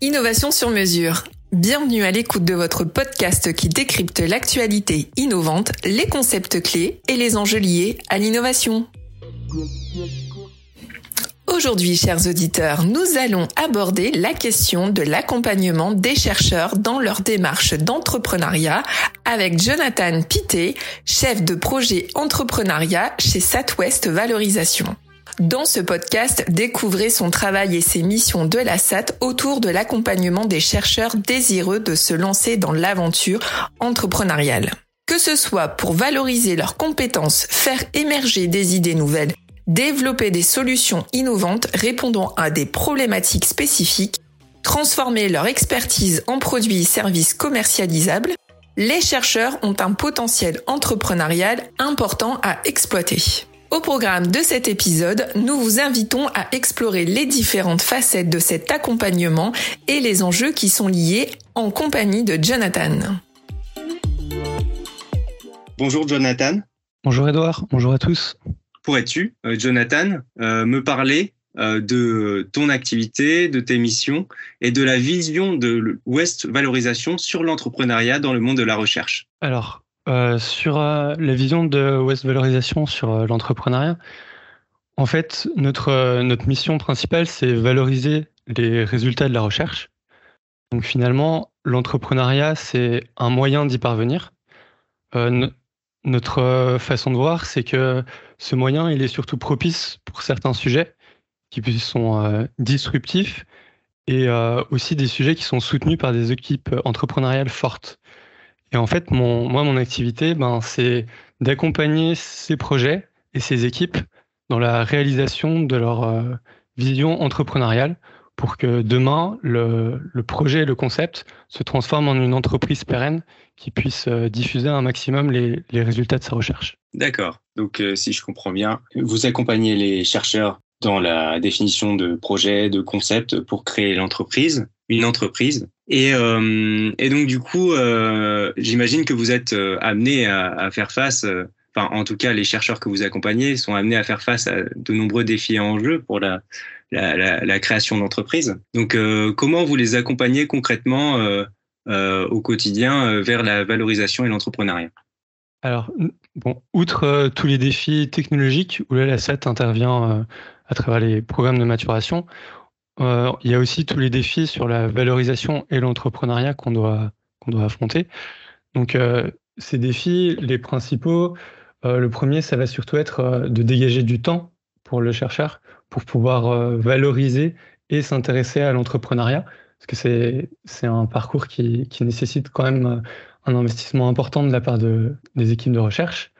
Innovation sur mesure. Bienvenue à l'écoute de votre podcast qui décrypte l'actualité innovante, les concepts clés et les enjeux liés à l'innovation. Aujourd'hui, chers auditeurs, nous allons aborder la question de l'accompagnement des chercheurs dans leur démarche d'entrepreneuriat avec Jonathan Pité, chef de projet entrepreneuriat chez Satwest Valorisation. Dans ce podcast, découvrez son travail et ses missions de la SAT autour de l'accompagnement des chercheurs désireux de se lancer dans l'aventure entrepreneuriale. Que ce soit pour valoriser leurs compétences, faire émerger des idées nouvelles, développer des solutions innovantes répondant à des problématiques spécifiques, transformer leur expertise en produits et services commercialisables, les chercheurs ont un potentiel entrepreneurial important à exploiter. Au programme de cet épisode, nous vous invitons à explorer les différentes facettes de cet accompagnement et les enjeux qui sont liés en compagnie de Jonathan. Bonjour Jonathan. Bonjour Edouard, bonjour à tous. Pourrais-tu, euh, Jonathan, euh, me parler euh, de ton activité, de tes missions et de la vision de West Valorisation sur l'entrepreneuriat dans le monde de la recherche Alors, euh, sur euh, la vision de West Valorisation sur euh, l'entrepreneuriat, en fait, notre, notre mission principale, c'est valoriser les résultats de la recherche. Donc finalement, l'entrepreneuriat, c'est un moyen d'y parvenir. notre façon de voir, c'est que ce moyen, il est surtout propice pour certains sujets qui sont disruptifs et aussi des sujets qui sont soutenus par des équipes entrepreneuriales fortes. Et en fait, mon, moi, mon activité, ben, c'est d'accompagner ces projets et ces équipes dans la réalisation de leur euh, vision entrepreneuriale pour que demain, le, le, projet et le concept se transforment en une entreprise pérenne qui puisse euh, diffuser un maximum les, les, résultats de sa recherche. D'accord. Donc, euh, si je comprends bien, vous accompagnez les chercheurs dans la définition de projets, de concepts pour créer l'entreprise, une entreprise. Et, euh, et donc du coup, euh, j'imagine que vous êtes euh, amené à, faire face, enfin en tout cas les chercheurs que vous accompagnez sont amenés à faire face à de nombreux défis en jeu pour la, création d'entreprises. Donc comment vous les accompagnez concrètement au quotidien vers la valorisation et l'entrepreneuriat? Alors bon, outre tous les défis technologiques où là la intervient à travers les programmes de maturation, euh, il y a aussi tous les défis sur la valorisation et l'entrepreneuriat qu'on doit, affronter. Donc, euh, ces défis, les principaux, euh, le premier, ça va surtout être de dégager du temps pour le chercheur pour pouvoir valoriser et s'intéresser à l'entrepreneuriat, parce que c'est, un parcours qui, nécessite quand même un investissement important de la part de, des équipes de recherche.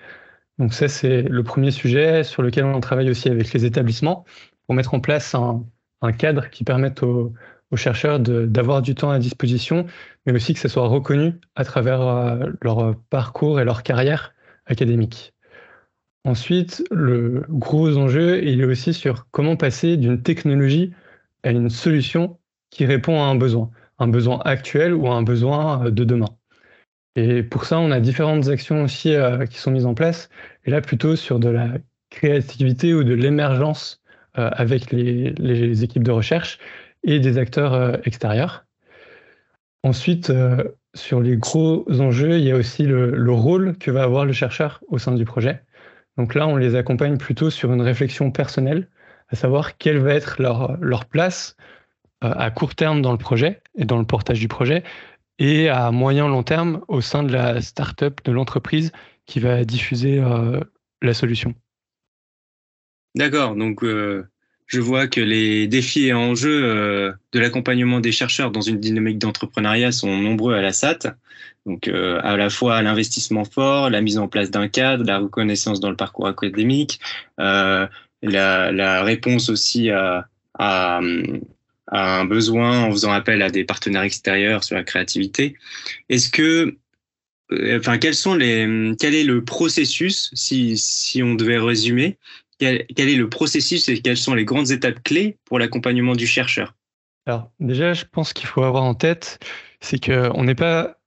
Donc ça, c'est le premier sujet sur lequel on travaille aussi avec les établissements pour mettre en place un, un cadre qui permette aux, chercheurs d'avoir du temps à disposition, mais aussi que ça soit reconnu à travers euh, leur parcours et leur carrière académique. Ensuite, le gros enjeu, il est aussi sur comment passer d'une technologie à une solution qui répond à un besoin, un besoin actuel ou un besoin de demain. Et pour ça, on a différentes actions aussi euh, qui sont mises en place, et là plutôt sur de la créativité ou de l'émergence euh, avec les, équipes de recherche et des acteurs euh, extérieurs. Ensuite, euh, sur les gros enjeux, il y a aussi le, le, rôle que va avoir le chercheur au sein du projet. Donc là, on les accompagne plutôt sur une réflexion personnelle, à savoir quelle va être leur, place à court terme dans le projet et dans le portage du projet, et à moyen long terme au sein de la start-up, de l'entreprise qui va diffuser euh, la solution. D'accord, donc euh, je vois que les défis et enjeux euh, de l'accompagnement des chercheurs dans une dynamique d'entrepreneuriat sont nombreux à la SAT. Donc euh, à la fois l'investissement fort, la mise en place d'un cadre, la reconnaissance dans le parcours académique, la, réponse aussi à, un besoin en faisant appel à des partenaires extérieurs sur la créativité. Est-ce que enfin, quels sont les, quel est le processus, si on devait résumer, quel, est le processus et quelles sont les grandes étapes clés pour l'accompagnement du chercheur Alors déjà, je pense qu'il faut avoir en tête, c'est qu'on n'est pas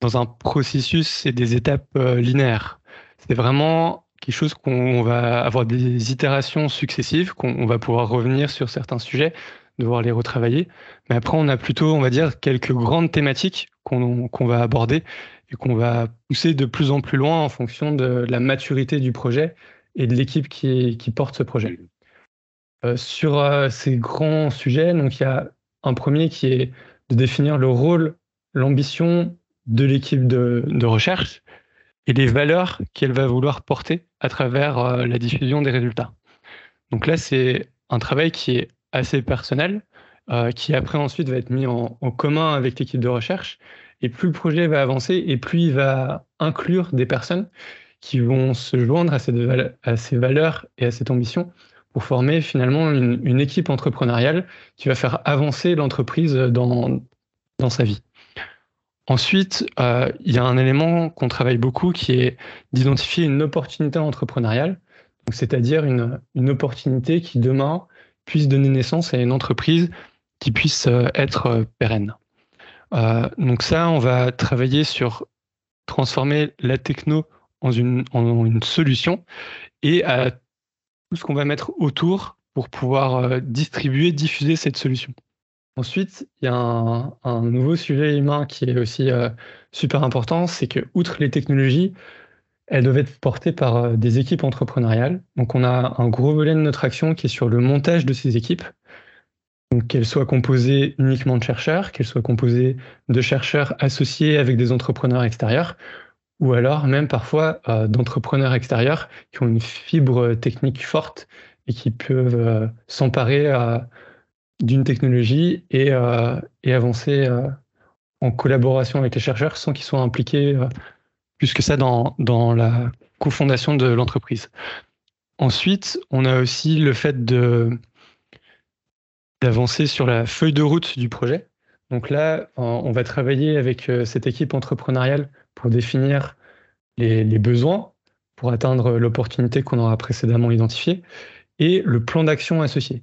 dans un processus et des étapes euh, linéaires. C'est vraiment quelque chose qu'on va avoir des itérations successives, qu'on va pouvoir revenir sur certains sujets devoir les retravailler. Mais après, on a plutôt, on va dire, quelques grandes thématiques qu'on va aborder et qu'on va pousser de plus en plus loin en fonction de la maturité du projet et de l'équipe qui, qui, porte ce projet. Euh, sur euh, ces grands sujets, donc il y a un premier qui est de définir le rôle, l'ambition de l'équipe de, de, recherche et les valeurs qu'elle va vouloir porter à travers euh, la diffusion des résultats. Donc là, c'est un travail qui est assez personnel, qui après ensuite va être mis en, en commun avec l'équipe de recherche. Et plus le projet va avancer, et plus il va inclure des personnes qui vont se joindre à ces, à ces valeurs et à cette ambition pour former finalement une, équipe entrepreneuriale qui va faire avancer l'entreprise dans, dans sa vie. Ensuite, euh, il y a un élément qu'on travaille beaucoup qui est d'identifier une opportunité entrepreneuriale, c'est-à-dire une, une, opportunité qui demain puisse donner naissance à une entreprise qui puisse euh, être euh, pérenne. Donc ça, on va travailler sur transformer la techno en une, solution et à tout ce qu'on va mettre autour pour pouvoir euh, distribuer, diffuser cette solution. Ensuite, il y a un, nouveau sujet humain qui est aussi euh, super important, c'est que outre les technologies, elles doivent être portées par euh, des équipes entrepreneuriales. Donc on a un gros volet de notre action qui est sur le montage de ces équipes. Qu'elles soient composées uniquement de chercheurs, qu'elles soient composées de chercheurs associés avec des entrepreneurs extérieurs, ou alors même parfois euh, d'entrepreneurs extérieurs qui ont une fibre technique forte et qui peuvent euh, s'emparer euh, d'une technologie et, avancer en collaboration avec les chercheurs sans qu'ils soient impliqués plus que ça dans, dans la cofondation de l'entreprise. Ensuite, on a aussi le fait d'avancer sur la feuille de route du projet. Donc là, on va travailler avec cette équipe entrepreneuriale pour définir les, besoins pour atteindre l'opportunité qu'on aura précédemment identifiée et le plan d'action associé.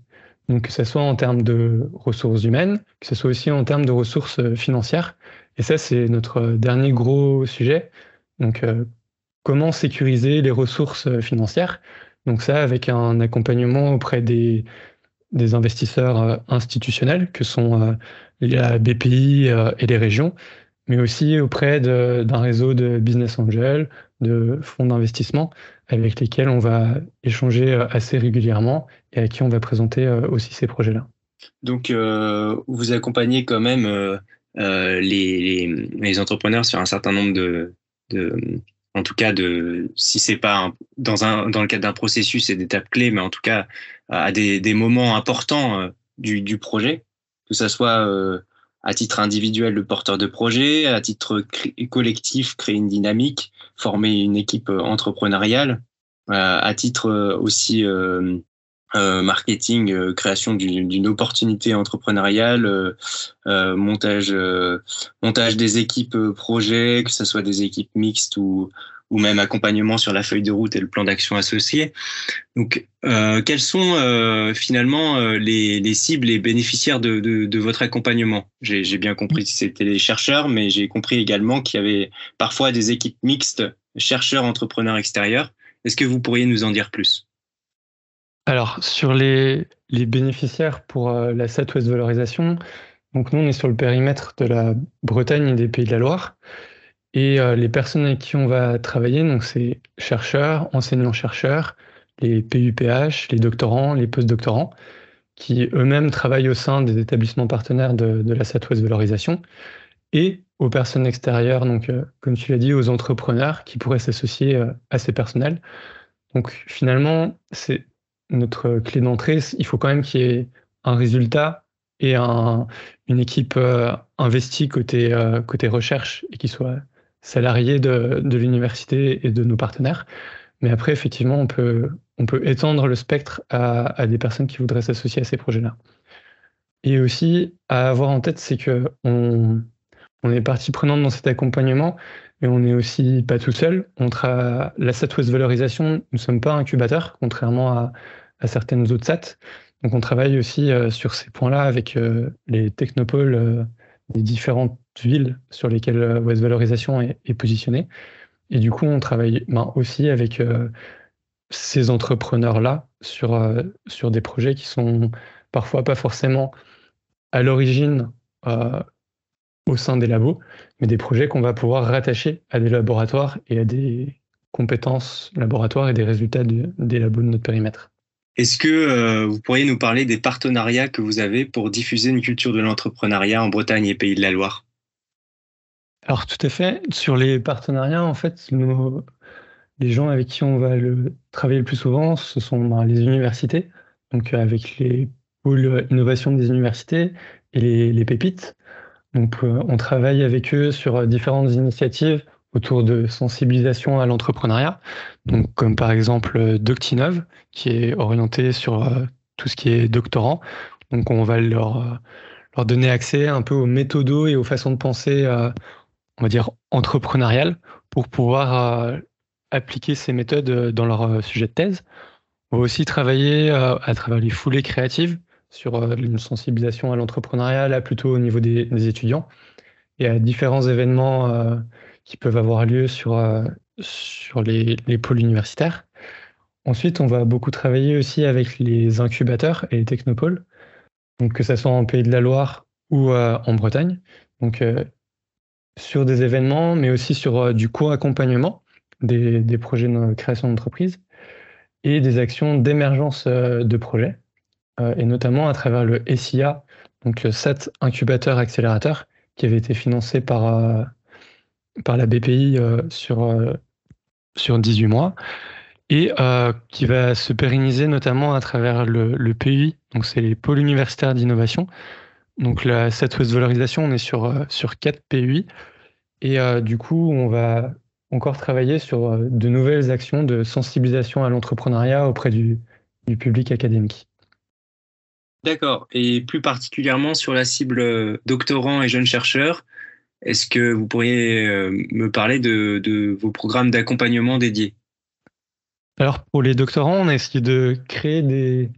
Donc que ce soit en termes de ressources humaines, que ce soit aussi en termes de ressources financières. Et ça, c'est notre dernier gros sujet. Donc euh, comment sécuriser les ressources financières. Donc ça, avec un accompagnement auprès des, des investisseurs institutionnels que sont la BPI et les régions, mais aussi auprès d'un réseau de business angels, de fonds d'investissement avec lesquels on va échanger assez régulièrement et à qui on va présenter aussi ces projets-là. Donc, euh, vous accompagnez quand même euh, les, entrepreneurs sur un certain nombre de en tout cas, de, si c'est pas dans, le cadre d'un processus et d'étapes clés, mais en tout cas à des, moments importants euh, du, du, projet, que ça soit euh, à titre individuel le porteur de projet, à titre collectif créer une dynamique, former une équipe entrepreneuriale, euh, à titre aussi euh, marketing, création d'une opportunité entrepreneuriale, montage, montage des équipes projets, que ce soit des équipes mixtes ou, ou même accompagnement sur la feuille de route et le plan d'action associé. Donc, euh, quels sont euh, finalement euh, les, les, cibles et bénéficiaires de, de, de votre accompagnement? J'ai bien compris que c'était les chercheurs, mais j'ai compris également qu'il y avait parfois des équipes mixtes, chercheurs, entrepreneurs extérieurs. Est-ce que vous pourriez nous en dire plus? Alors, sur les, bénéficiaires pour la Southwest Valorisation, donc nous, on est sur le périmètre de la Bretagne et des Pays de la Loire. Et euh, les personnes avec qui on va travailler, donc c'est chercheurs, enseignants-chercheurs, les PUPH, les doctorants, les postdoctorants, qui eux-mêmes travaillent au sein des établissements partenaires de, de la Southwest Valorisation, et aux personnes extérieures, donc euh, comme tu l'as dit, aux entrepreneurs qui pourraient s'associer euh, à ces personnels. Donc finalement, c'est notre clé d'entrée. Il faut quand même qu'il y ait un résultat et un, une équipe euh, investie côté, euh, côté recherche et qui soit salariés de, l'université et de nos partenaires. Mais après, effectivement, on peut, étendre le spectre à, des personnes qui voudraient s'associer à ces projets-là. Et aussi, à avoir en tête, c'est que on, on est partie prenante dans cet accompagnement, mais on n'est aussi pas tout seul. On la Southwest Valorisation, nous ne sommes pas incubateurs, contrairement à, certaines autres SAT. Donc on travaille aussi euh, sur ces points-là avec euh, les technopoles euh, des différentes villes sur lesquelles euh, West Valorisation est, positionnée. Et du coup, on travaille ben, aussi avec euh, ces entrepreneurs-là sur, euh, sur des projets qui sont parfois pas forcément à l'origine au sein des labos, mais des projets qu'on va pouvoir rattacher à des laboratoires et à des compétences laboratoires et des résultats des labos de notre périmètre. Est-ce que euh, vous pourriez nous parler des partenariats que vous avez pour diffuser une culture de l'entrepreneuriat en Bretagne et Pays de la Loire? Alors tout à fait. Sur les partenariats, en fait, les gens avec qui on va le, travailler le plus souvent, ce sont ben, les universités, donc avec les pôles innovation des universités et les, les pépites. Donc euh, on travaille avec eux sur différentes initiatives autour de sensibilisation à l'entrepreneuriat, comme par exemple euh, Doctinov, qui est orienté sur euh, tout ce qui est doctorant. Donc on va leur, euh, leur donner accès un peu aux méthodos et aux façons de penser, on va dire, entrepreneuriales pour pouvoir appliquer ces méthodes dans leur sujet de thèse. On va aussi travailler à travers les foulées créatives sur une sensibilisation à l'entrepreneuriat, là plutôt au niveau des, étudiants, et à différents événements qui peuvent avoir lieu sur, euh, les, les, pôles universitaires. Ensuite, on va beaucoup travailler aussi avec les incubateurs et les technopoles, donc que ce soit en Pays de la Loire ou euh, en Bretagne. Euh, sur des événements, mais aussi sur du co-accompagnement des, des, projets de création d'entreprise et des actions d'émergence de projets, et notamment à travers le SIA, donc le SAT Incubateur Accélérateur, qui avait été financé par par la BPI euh, sur, euh, sur 18 mois et euh, qui va se pérenniser notamment à travers le, le PUI, donc c'est les pôles universitaires d'innovation. Donc la, cette valorisation, on est sur, sur 4 PUI et du coup, on va encore travailler sur de nouvelles actions de sensibilisation à l'entrepreneuriat auprès du, du public académique. D'accord. Et plus particulièrement sur la cible doctorants et jeunes chercheurs, est-ce que vous pourriez euh, me parler de, vos programmes d'accompagnement dédiés? Alors, pour les doctorants, on a essayé de créer des,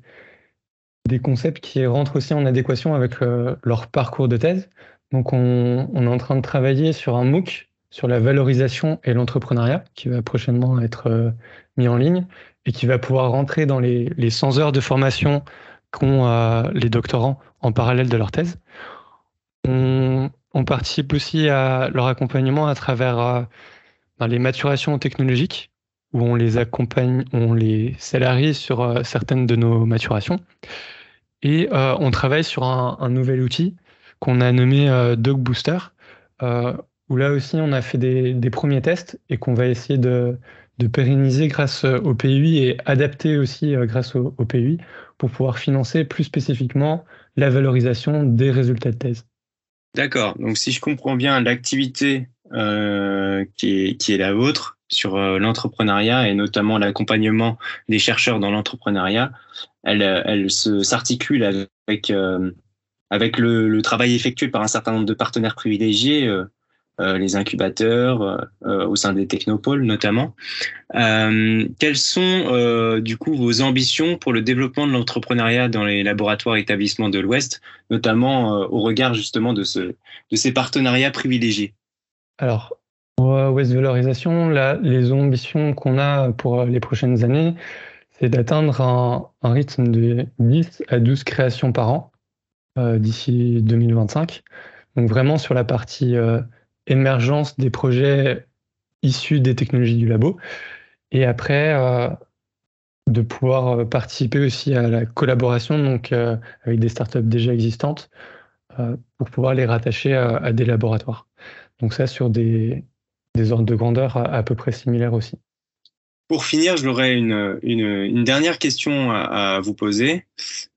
concepts qui rentrent aussi en adéquation avec euh, leur parcours de thèse. Donc, on, est en train de travailler sur un MOOC sur la valorisation et l'entrepreneuriat qui va prochainement être euh, mis en ligne et qui va pouvoir rentrer dans les, les 100 heures de formation qu'ont les doctorants en parallèle de leur thèse. On, participe aussi à leur accompagnement à travers euh, ben, les maturations technologiques, où on les accompagne, on les salarie sur euh, certaines de nos maturations. Et euh, on travaille sur un, nouvel outil qu'on a nommé Dog Booster, où là aussi on a fait des, premiers tests et qu'on va essayer de, pérenniser grâce au PUI et adapter aussi grâce au, au PUI pour pouvoir financer plus spécifiquement la valorisation des résultats de thèse. D'accord. Donc, si je comprends bien, l'activité euh, qui, est, la vôtre sur euh, l'entrepreneuriat et notamment l'accompagnement des chercheurs dans l'entrepreneuriat, elle, s'articule avec, euh, avec le, le, travail effectué par un certain nombre de partenaires privilégiés, euh, euh, les incubateurs euh, euh, au sein des technopoles notamment. quelles sont du coup vos ambitions pour le développement de l'entrepreneuriat dans les laboratoires et établissements de l'Ouest, notamment au regard justement de, ce, de ces partenariats privilégiés? Alors, pour West Valorisation, là, les ambitions qu'on a pour les prochaines années, c'est d'atteindre un, un, rythme de 10 à 12 créations par an euh, d'ici 2025. Donc vraiment sur la partie euh, émergence des projets issus des technologies du labo. Et après, euh, de pouvoir euh, participer aussi à la collaboration donc, euh, avec des startups déjà existantes pour pouvoir les rattacher à, des laboratoires. Donc ça sur des, des ordres de grandeur à, peu près similaires aussi. Pour finir, j'aurais une, une, une, dernière question à, vous poser.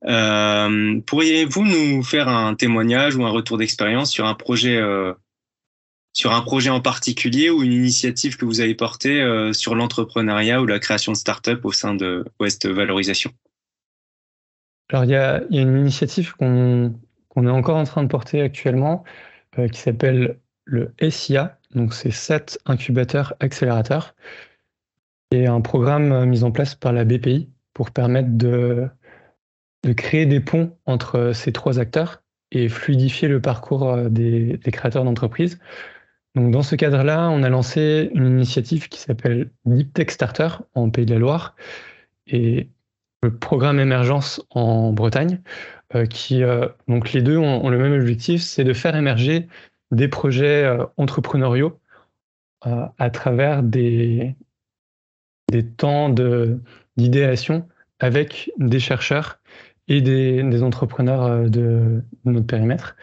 Pourriez-vous nous faire un témoignage ou un retour d'expérience sur un projet sur un projet en particulier ou une initiative que vous avez portée euh, sur l'entrepreneuriat ou la création de start-up au sein de West Valorisation? Alors, il y a, une initiative qu'on est encore en train de porter actuellement euh, qui s'appelle le SIA, donc c'est 7 incubateurs accélérateurs. C'est un programme euh, mis en place par la BPI pour permettre de, créer des ponts entre ces trois acteurs et fluidifier le parcours des créateurs d'entreprises donc dans ce cadre-là, on a lancé une initiative qui s'appelle Deep Tech Starter en Pays de la Loire. Et le programme Émergence en Bretagne, qui donc les deux ont, le même objectif, c'est de faire émerger des projets entrepreneuriaux à travers des, des temps d'idéation avec des chercheurs et des, entrepreneurs de, notre périmètre.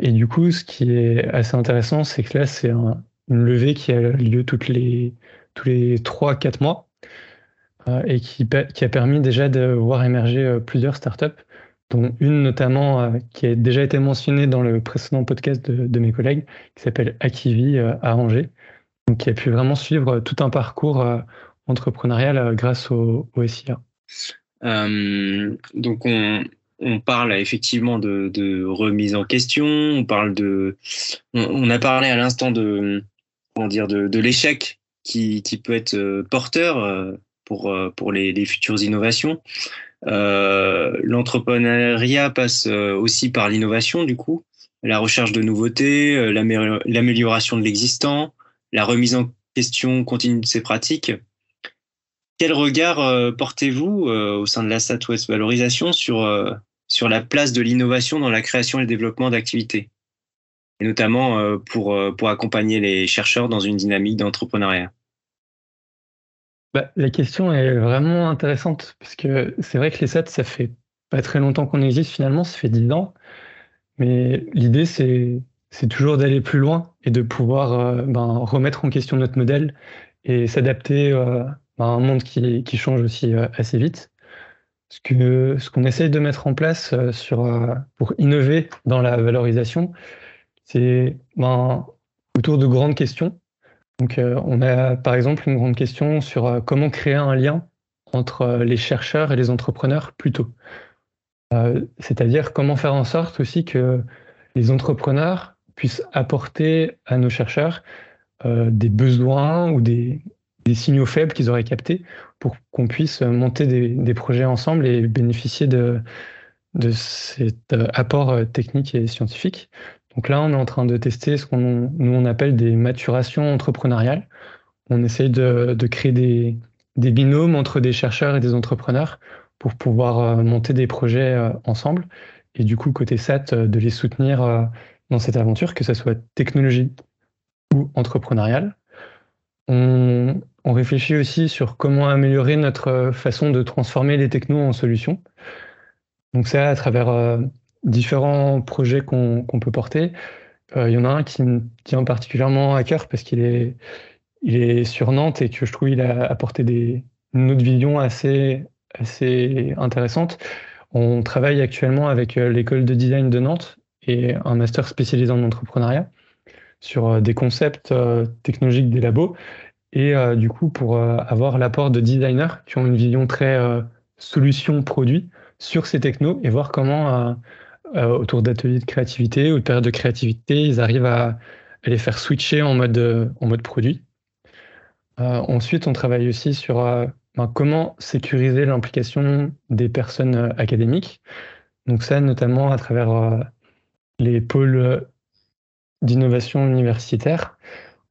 Et du coup, ce qui est assez intéressant, c'est que là, c'est une levée qui a lieu toutes les, tous les 3-4 mois euh, et qui, a permis déjà de voir émerger euh, plusieurs startups, dont une notamment euh, qui a déjà été mentionnée dans le précédent podcast de, mes collègues, qui s'appelle Akivi à Angers, donc qui a pu vraiment suivre tout un parcours entrepreneurial grâce au, SIA. donc on, on parle effectivement de, remise en question, on parle de, on, a parlé à l'instant de, comment dire, de, l'échec qui, qui, peut être porteur pour, euh, pour les, futures innovations. Euh, l'entrepreneuriat passe euh, aussi par l'innovation, du coup, la recherche de nouveautés, l'amélioration de l'existant, la remise en question continue de ces pratiques. Quel regard portez-vous au sein de la Southwest Valorisation sur, sur la place de l'innovation dans la création et le développement d'activités, et notamment pour, pour accompagner les chercheurs dans une dynamique d'entrepreneuriat bah, la question est vraiment intéressante, parce que c'est vrai que les SAT, ça fait pas très longtemps qu'on existe finalement, ça fait 10 ans. Mais l'idée, c'est, toujours d'aller plus loin et de pouvoir euh, ben, remettre en question notre modèle et s'adapter euh, à un monde qui, change aussi euh, assez vite. Ce, que, ce qu'on essaye de mettre en place sur, pour innover dans la valorisation, c'est ben, autour de grandes questions donc, euh, on a par exemple une grande question sur euh, comment créer un lien entre euh, les chercheurs et les entrepreneurs plus tôt. C'est-à-dire comment faire en sorte aussi que les entrepreneurs puissent apporter à nos chercheurs des besoins ou des, signaux faibles qu'ils auraient captés pour qu'on puisse monter des, projets ensemble et bénéficier de, de cet apport technique et scientifique. Donc là, on est en train de tester ce qu'on nous on appelle des maturations entrepreneuriales. On essaye de, créer des, binômes entre des chercheurs et des entrepreneurs pour pouvoir euh, monter des projets euh, ensemble. Et du coup, côté SAT, euh, de les soutenir dans cette aventure, que ce soit technologique ou entrepreneuriale. On, réfléchit aussi sur comment améliorer notre façon de transformer les technos en solutions. Donc ça, à travers différents projets qu'on peut porter. Euh, il y en a un qui me tient particulièrement à cœur parce qu'il est, il est sur Nantes et que je trouve il a apporté des, une autre vision assez, assez intéressante. On travaille actuellement avec euh, l'école de design de Nantes et un master spécialisé en entrepreneuriat sur euh, des concepts technologiques des labos et du coup pour avoir l'apport de designers qui ont une vision très solution produit sur ces technos et voir comment euh, autour d'ateliers de créativité ou de périodes de créativité, ils arrivent à, les faire switcher en mode, euh, en mode produit. Euh, ensuite, on travaille aussi sur ben, comment sécuriser l'implication des personnes académiques. Donc ça, notamment à travers les pôles d'innovation universitaire,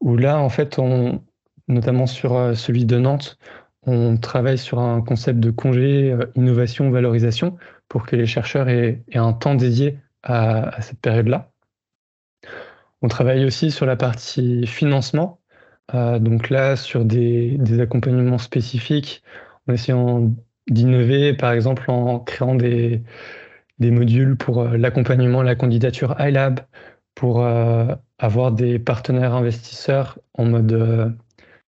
où là, en fait, on, notamment sur celui de Nantes, on travaille sur un concept de congé innovation-valorisation pour que les chercheurs aient, un temps dédié à, cette période-là. On travaille aussi sur la partie financement, euh, donc là sur des, accompagnements spécifiques, en essayant d'innover, par exemple en créant des, modules pour euh, l'accompagnement, la candidature iLab, pour euh, avoir des partenaires investisseurs en mode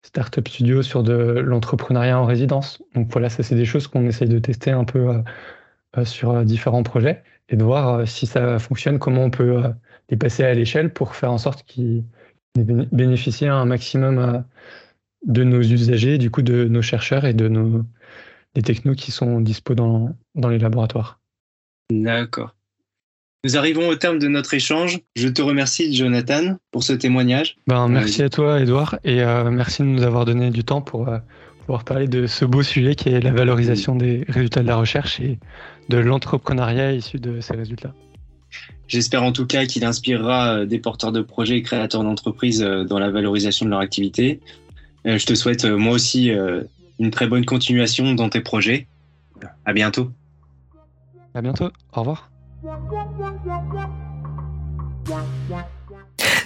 startup studio sur de l'entrepreneuriat en résidence. Donc voilà, ça c'est des choses qu'on essaye de tester un peu euh, sur euh, différents projets et de voir euh, si ça fonctionne, comment on peut les passer à l'échelle pour faire en sorte qu'ils bénéficient un maximum de nos usagers, du coup de nos chercheurs et de nos des technos qui sont dispo dans, dans les laboratoires. D'accord. Nous arrivons au terme de notre échange. Je te remercie, Jonathan, pour ce témoignage. Ben, merci à toi, Edouard, et merci de nous avoir donné du temps pour pouvoir parler de ce beau sujet qui est la valorisation des résultats de la recherche et de l'entrepreneuriat issu de ces résultats. J'espère en tout cas qu'il inspirera euh, des porteurs de projets et créateurs d'entreprises euh, dans la valorisation de leur activité. Euh, je te souhaite moi aussi une très bonne continuation dans tes projets à bientôt. À bientôt. Au revoir.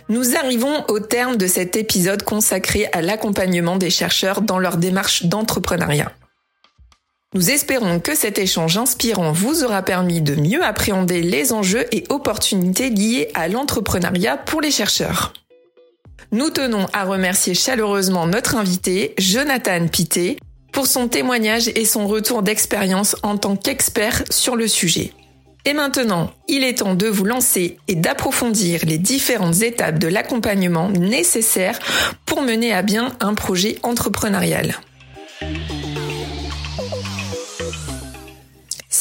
Nous arrivons au terme de cet épisode consacré à l'accompagnement des chercheurs dans leur démarche d'entrepreneuriat. Nous espérons que cet échange inspirant vous aura permis de mieux appréhender les enjeux et opportunités liés à l'entrepreneuriat pour les chercheurs. Nous tenons à remercier chaleureusement notre invité, Jonathan Pité, pour son témoignage et son retour d'expérience en tant qu'expert sur le sujet. Et maintenant, il est temps de vous lancer et d'approfondir les différentes étapes de l'accompagnement nécessaires pour mener à bien un projet entrepreneurial.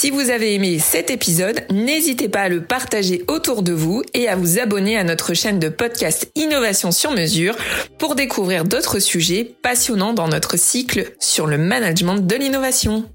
Si vous avez aimé cet épisode, n'hésitez pas à le partager autour de vous et à vous abonner à notre chaîne de podcast Innovation sur mesure pour découvrir d'autres sujets passionnants dans notre cycle sur le management de l'innovation.